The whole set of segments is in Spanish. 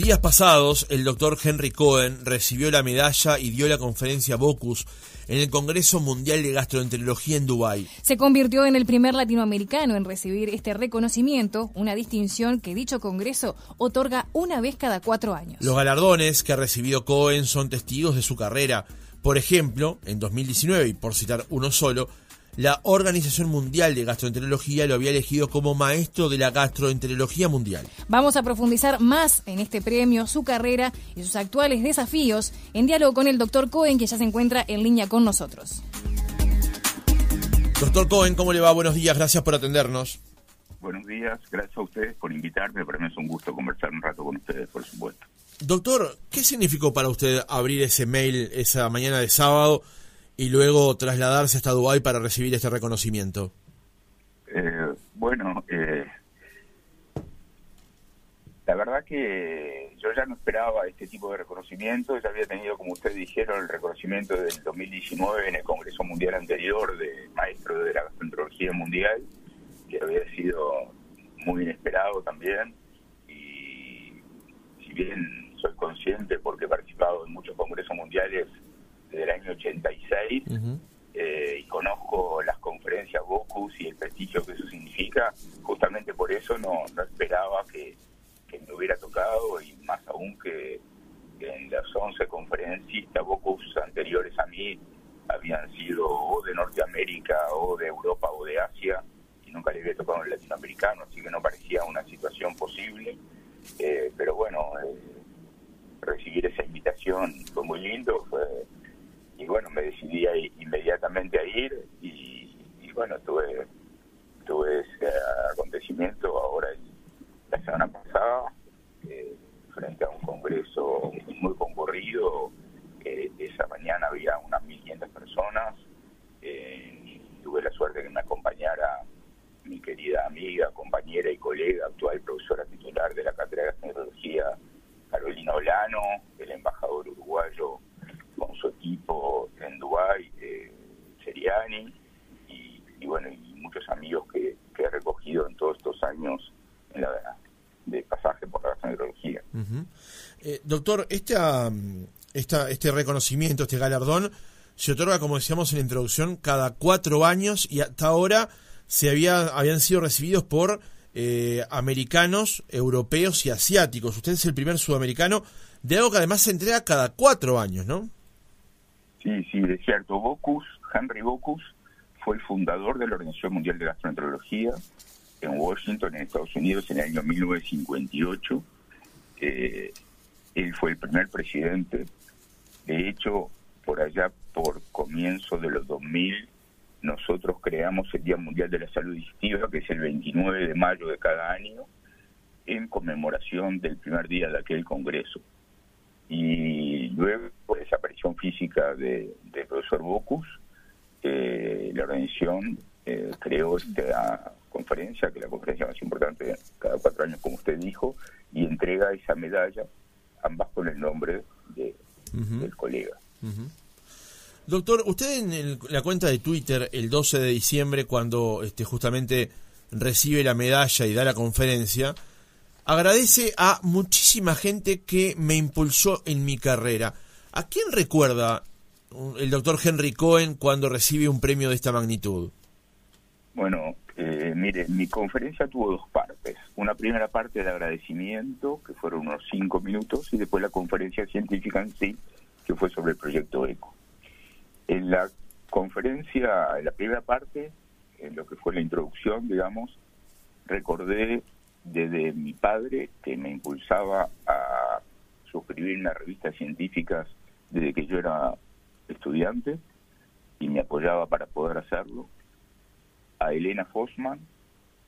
Días pasados, el doctor Henry Cohen recibió la medalla y dio la conferencia Bocus en el Congreso Mundial de Gastroenterología en Dubái. Se convirtió en el primer latinoamericano en recibir este reconocimiento, una distinción que dicho Congreso otorga una vez cada cuatro años. Los galardones que ha recibido Cohen son testigos de su carrera. Por ejemplo, en 2019, y por citar uno solo, la Organización Mundial de Gastroenterología lo había elegido como maestro de la gastroenterología mundial. Vamos a profundizar más en este premio, su carrera y sus actuales desafíos en diálogo con el doctor Cohen, que ya se encuentra en línea con nosotros. Doctor Cohen, ¿cómo le va? Buenos días, gracias por atendernos. Buenos días, gracias a ustedes por invitarme. Para mí es un gusto conversar un rato con ustedes, por supuesto. Doctor, ¿qué significó para usted abrir ese mail esa mañana de sábado y luego trasladarse hasta Dubái para recibir este reconocimiento? Eh, bueno, eh, la verdad que yo ya no esperaba este tipo de reconocimiento, ya había tenido, como ustedes dijeron, el reconocimiento del 2019 en el Congreso Mundial anterior de Maestro de la Gastroenterología Mundial, que había sido muy inesperado también, y si bien soy consciente porque he participado en muchos congresos mundiales, desde el año 86 eh, y conozco las conferencias Bocus y el prestigio que eso significa, justamente por eso no, no esperaba que, me hubiera tocado y más aún que, en las 11 conferencistas Bocus anteriores a mí habían sido o de Norteamérica o de Europa o de Asia y nunca le había tocado un latinoamericano, así que no parecía una situación posible. Eh, pero bueno, eh, recibir esa invitación fue muy lindo, fue y bueno, me decidí inmediatamente a ir y, bueno, tuve, tuve ese acontecimiento ahora la semana pasada eh, frente a un congreso muy concurrido, esa mañana había unas 1.500 personas, eh, tuve la suerte que me acompañara mi compañera y colega, actual profesora titular de la Cátedra de Gastroenterología, Carolina Olano, el embajador uruguayo con su equipo en Dubái, eh, Seriani, y, bueno, y muchos amigos que, he recogido en todos estos años en la, de pasaje por la gastroenterología. Eh, doctor, esta, esta, este reconocimiento, este galardón, se otorga, como decíamos en la introducción, cada cuatro años y hasta ahora se había, habían sido recibidos por eh, americanos, europeos y asiáticos. Usted es el primer sudamericano de algo que además se entrega cada cuatro años, ¿no? Sí, sí, es cierto. Bocus, Henry Bocus, fue el fundador de la Organización Mundial de Gastroenterología en Washington, en Estados Unidos, en el año 1958. Eh, él fue el primer presidente. De hecho, por allá, por comienzo de los 2000, nosotros creamos el Día Mundial de la Salud Digestiva, que es el 29 de mayo de cada año, en conmemoración del primer día de aquel congreso. Y luego, por esa aparición física del profesor Bocus, eh, la organización eh, creó esta conferencia, que es la conferencia más importante cada cuatro años, como usted dijo, y entrega esa medalla, ambas con el nombre de, del colega. Doctor, usted en la cuenta de Twitter el 12 de diciembre, cuando este, justamente recibe la medalla y da la conferencia, agradece a muchísima gente que me impulsó en mi carrera. ¿A quién recuerda el doctor Henry Cohen cuando recibe un premio de esta magnitud? Bueno, eh, mire, mi conferencia tuvo dos partes. Una primera parte de agradecimiento, que fueron unos cinco minutos, y después la conferencia científica en sí, que fue sobre el proyecto ECO. En la conferencia, en la primera parte, en lo que fue la introducción, digamos, recordé desde mi padre, que me impulsaba a suscribirme a revistas científicas desde que yo era estudiante y me apoyaba para poder hacerlo, a Elena Fossman,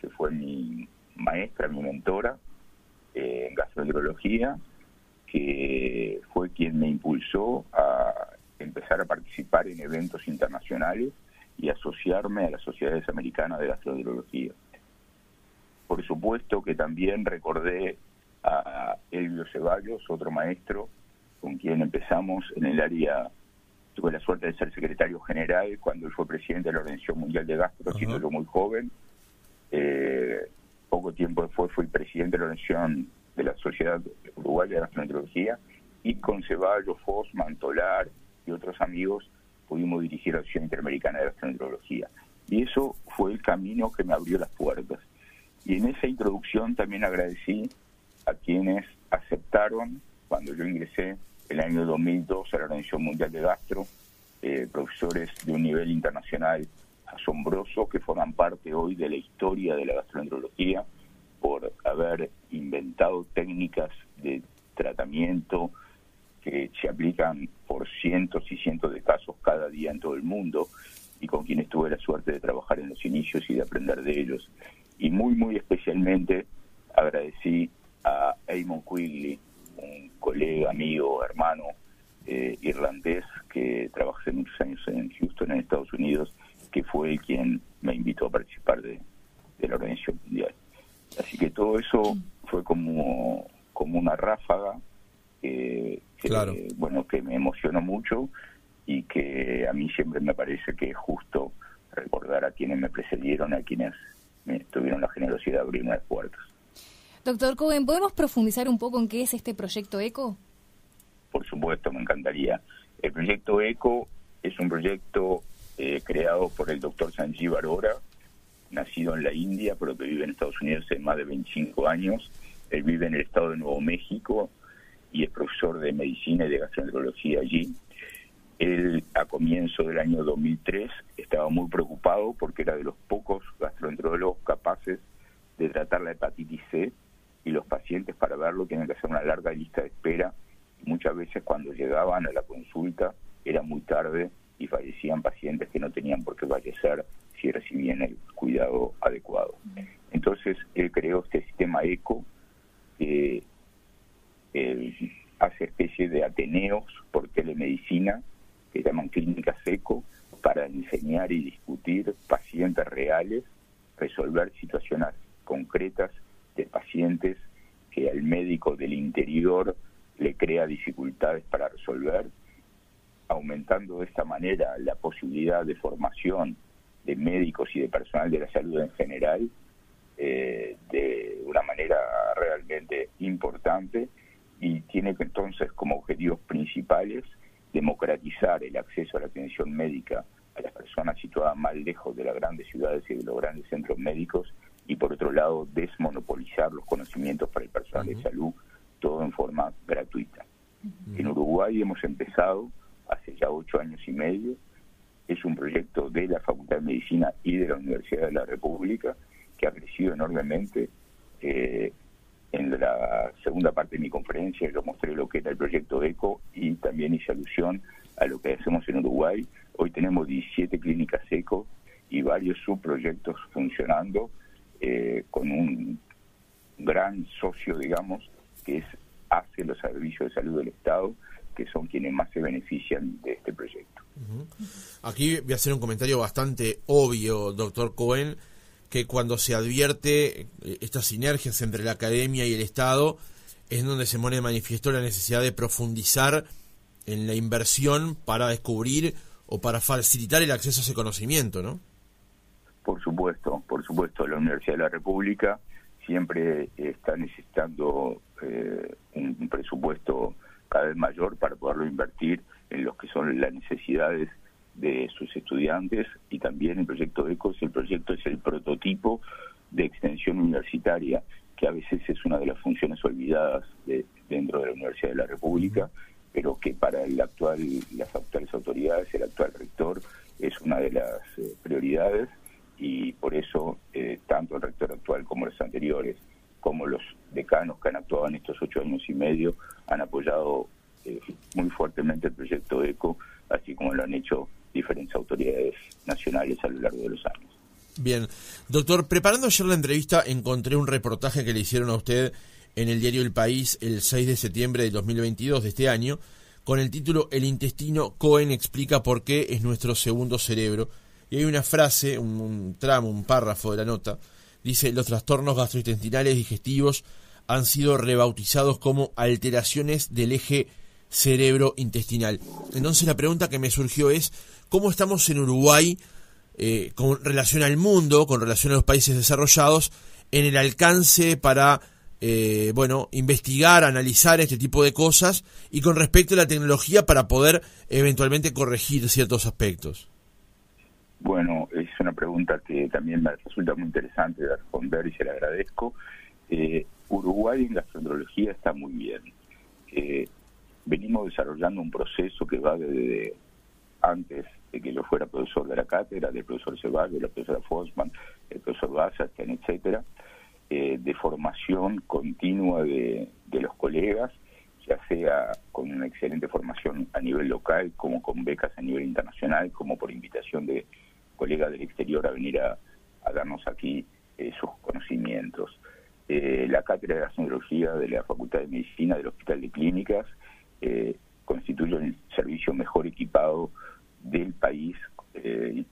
que fue mi maestra, mi mentora eh, en gastroenterología, que fue quien me impulsó a empezar a participar en eventos internacionales y asociarme a las sociedades americanas de gastroenterología. Por supuesto que también recordé a Elvio Ceballos, otro maestro con quien empezamos en el área, tuve la suerte de ser secretario general cuando él fue presidente de la Organización Mundial de Gastro, siendo yo muy joven. Eh, poco tiempo después fui presidente de la Organización de la Sociedad Uruguaya de Gastroenterología y con Ceballos, Foz, Mantolar y otros amigos pudimos dirigir la Asociación Interamericana de Gastroenterología. Y eso fue el camino que me abrió las puertas. Y en esa introducción también agradecí a quienes aceptaron, cuando yo ingresé el año 2002 a la Organización Mundial de Gastro, eh, profesores de un nivel internacional asombroso que forman parte hoy de la historia de la gastroenterología por haber inventado técnicas de tratamiento que se aplican por cientos y cientos de casos cada día en todo el mundo y con quienes tuve la suerte de trabajar en los inicios y de aprender de ellos. Y muy, muy especialmente agradecí a Eamon Quigley, un colega, amigo, hermano eh, irlandés que trabajé muchos años en Houston, en Estados Unidos, que fue quien me invitó a participar de, la Organización Mundial. Así que todo eso fue como, como una ráfaga que, bueno, que me emocionó mucho y que a mí siempre me parece que es justo recordar a quienes me precedieron, a quienes me tuvieron la generosidad de abrirme las puertas. Doctor Cohen, ¿podemos profundizar un poco en qué es este proyecto ECO? Por supuesto, me encantaría. El proyecto ECO es un proyecto eh, creado por el doctor Sanjeev Arora, nacido en la India, pero que vive en Estados Unidos hace más de 25 años. Él vive en el estado de Nuevo México y es profesor de medicina y de gastroenterología allí. Él, a comienzo del año 2003, estaba muy preocupado porque era de los pocos gastroenterólogos capaces de tratar la hepatitis C y los pacientes para verlo tienen que hacer una larga lista de espera. muchas veces cuando llegaban a la consulta era muy tarde y fallecían pacientes que no tenían por qué fallecer si recibían el cuidado adecuado. Entonces él creó este sistema ECO que hace especie de ateneos por telemedicina que llaman clínicas ECO para enseñar y discutir pacientes reales, resolver situaciones concretas de pacientes que al médico del interior le crea dificultades para resolver aumentando de esta manera la posibilidad de formación de médicos y de personal de la salud en general eh, de una manera realmente importante y tiene entonces como objetivos principales democratizar el acceso a la atención médica a las personas situadas más lejos de las grandes ciudades y de los grandes centros médicos y por otro lado desmonopolizar los conocimientos para el personal de salud, todo en forma gratuita. En Uruguay hemos empezado hace ya ocho años y medio. Es un proyecto de la Facultad de Medicina y de la Universidad de la República que ha crecido enormemente. Eh, en la segunda parte de mi conferencia yo mostré lo que era el proyecto ECO y también hice alusión a lo que hacemos en Uruguay. Hoy tenemos 17 clínicas ECO y varios subproyectos funcionando eh, con un gran socio, digamos, que es hace los servicios de salud del Estado que son quienes más se benefician de este proyecto. Aquí voy a hacer un comentario bastante obvio, doctor Cohen, que cuando se advierte eh, estas sinergias entre la academia y el Estado, es donde se pone de manifiesto la necesidad de profundizar en la inversión para descubrir o para facilitar el acceso a ese conocimiento, ¿no? Por supuesto, por supuesto, la Universidad de la República siempre está necesitando eh, un presupuesto cada vez mayor para poderlo invertir en lo que son las necesidades de sus estudiantes y también el proyecto ECOS, el proyecto es el prototipo de extensión universitaria que a veces es una de las funciones olvidadas de, dentro de la Universidad de la República, pero que para el actual, las actuales autoridades, el actual rector, es una de las eh, prioridades. Y por eso eh, tanto el rector actual como los anteriores como los decanos que han actuado en estos ocho años y medio han apoyado eh, muy fuertemente el proyecto ECO, así como lo han hecho diferentes autoridades nacionales a lo largo de los años. Bien, doctor, preparando ayer la entrevista encontré un reportaje que le hicieron a usted en el diario El País el 6 de septiembre de 2022 de este año, con el título El intestino Cohen explica por qué es nuestro segundo cerebro. Y hay una frase, un tramo, un párrafo de la nota, dice, los trastornos gastrointestinales digestivos han sido rebautizados como alteraciones del eje cerebro-intestinal. Entonces la pregunta que me surgió es, ¿cómo estamos en Uruguay eh, con relación al mundo, con relación a los países desarrollados, en el alcance para eh, bueno, investigar, analizar este tipo de cosas y con respecto a la tecnología para poder eventualmente corregir ciertos aspectos? Bueno, es una pregunta que también me resulta muy interesante de responder y se la agradezco. Eh, Uruguay en gastroenterología está muy bien. Eh, venimos desarrollando un proceso que va desde antes de que yo fuera profesor de la cátedra, del profesor Ceballos, la profesora Fosman, el profesor Basastian, etcétera, eh, de formación continua de, de los colegas, ya sea con una excelente formación a nivel local, como con becas a nivel internacional, como por invitación de colegas del exterior a venir a, darnos aquí eh, sus conocimientos. Eh, la cátedra de gastroenterología de la Facultad de Medicina del Hospital de Clínicas eh, constituye el servicio mejor equipado del país,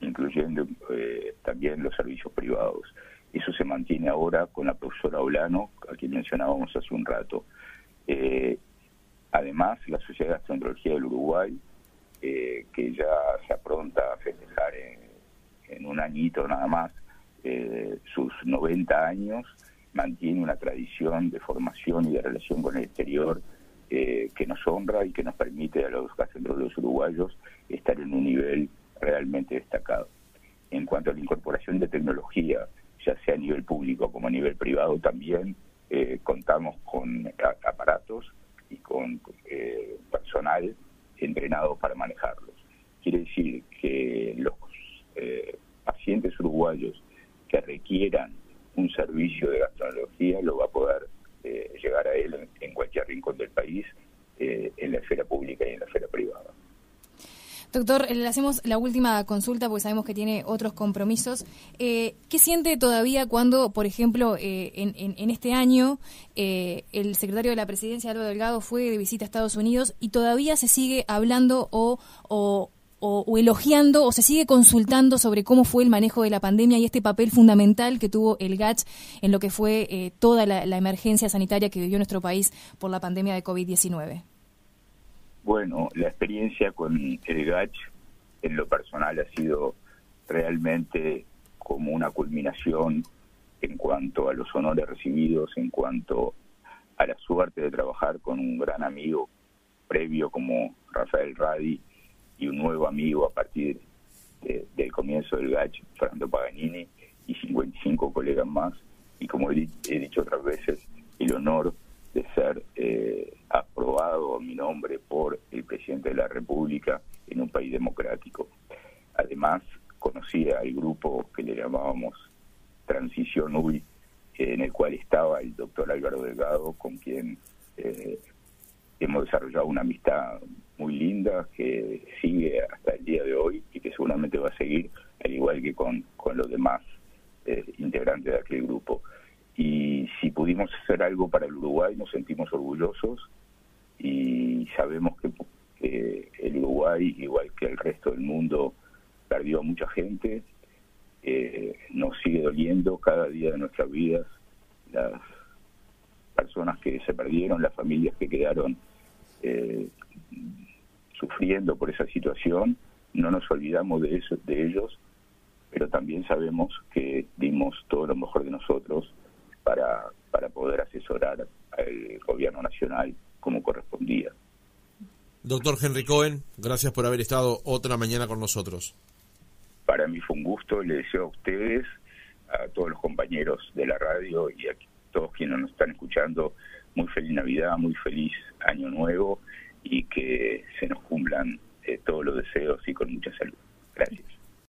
incluyendo también los servicios privados. Eso se mantiene ahora con la profesora Olano, a quien mencionábamos hace un rato. además, la Sociedad de Gastroenterología del Uruguay, que ya se apronta a festejar en un añito nada más eh, sus 90 años, mantiene una tradición de formación y de relación con el exterior eh, que nos honra y que nos permite a los gastroenterólogos uruguayos estar en un nivel realmente destacado. En cuanto a la incorporación de tecnología, ya sea a nivel público como a nivel privado también, eh, contamos con aparatos y con personal entrenado para manejarlos. Quiere decir que los eh, pacientes uruguayos que requieran un servicio de gastroenterología lo va a poder eh, llegar a él en, cualquier rincón del país, eh, en la esfera pública y en la esfera privada. Doctor, le hacemos la última consulta porque sabemos que tiene otros compromisos. ¿Qué siente todavía cuando, por ejemplo, en, este año el secretario de la Presidencia, Álvaro Delgado, fue de visita a Estados Unidos y todavía se sigue hablando o, o, o, elogiando o se sigue consultando sobre cómo fue el manejo de la pandemia y este papel fundamental que tuvo el GACH en lo que fue eh, toda la, emergencia sanitaria que vivió nuestro país por la pandemia de COVID-19? Bueno, la experiencia con el GACH en lo personal ha sido realmente como una culminación en cuanto a los honores recibidos, en cuanto a la suerte de trabajar con un gran amigo previo como Rafael Radi, y un nuevo amigo a partir del comienzo del GACH, Fernando Paganini, y 55 colegas más. Y como he, dicho otras veces, el honor de ser eh, aprobado mi nombre por el presidente de la República en un país democrático. Además, conocía al grupo que le llamábamos Transición UI, en el cual estaba el doctor Álvaro Delgado, con quien eh, hemos desarrollado una amistad muy linda que sigue hasta el día de hoy y que seguramente va a seguir, al igual que con, con los demás eh, integrantes de aquel grupo. Y si pudimos hacer algo para el Uruguay, nos sentimos orgullosos y sabemos que, el Uruguay, igual que el resto del mundo, perdió a mucha gente. Nos sigue doliendo cada día de nuestras vidas las personas que se perdieron, las familias que quedaron eh, sufriendo por esa situación, no nos olvidamos de, eso, de ellos, pero también sabemos que dimos todo lo mejor de nosotros para, para poder asesorar al gobierno nacional como correspondía. Doctor Henry Cohen, gracias por haber estado otra mañana con nosotros. Para mí fue un gusto, le deseo a ustedes, a todos los compañeros de la radio y a todos quienes nos están escuchando, muy feliz Navidad, muy feliz Año Nuevo y que se nos cumplan eh, todos los deseos y con mucha salud. Gracias.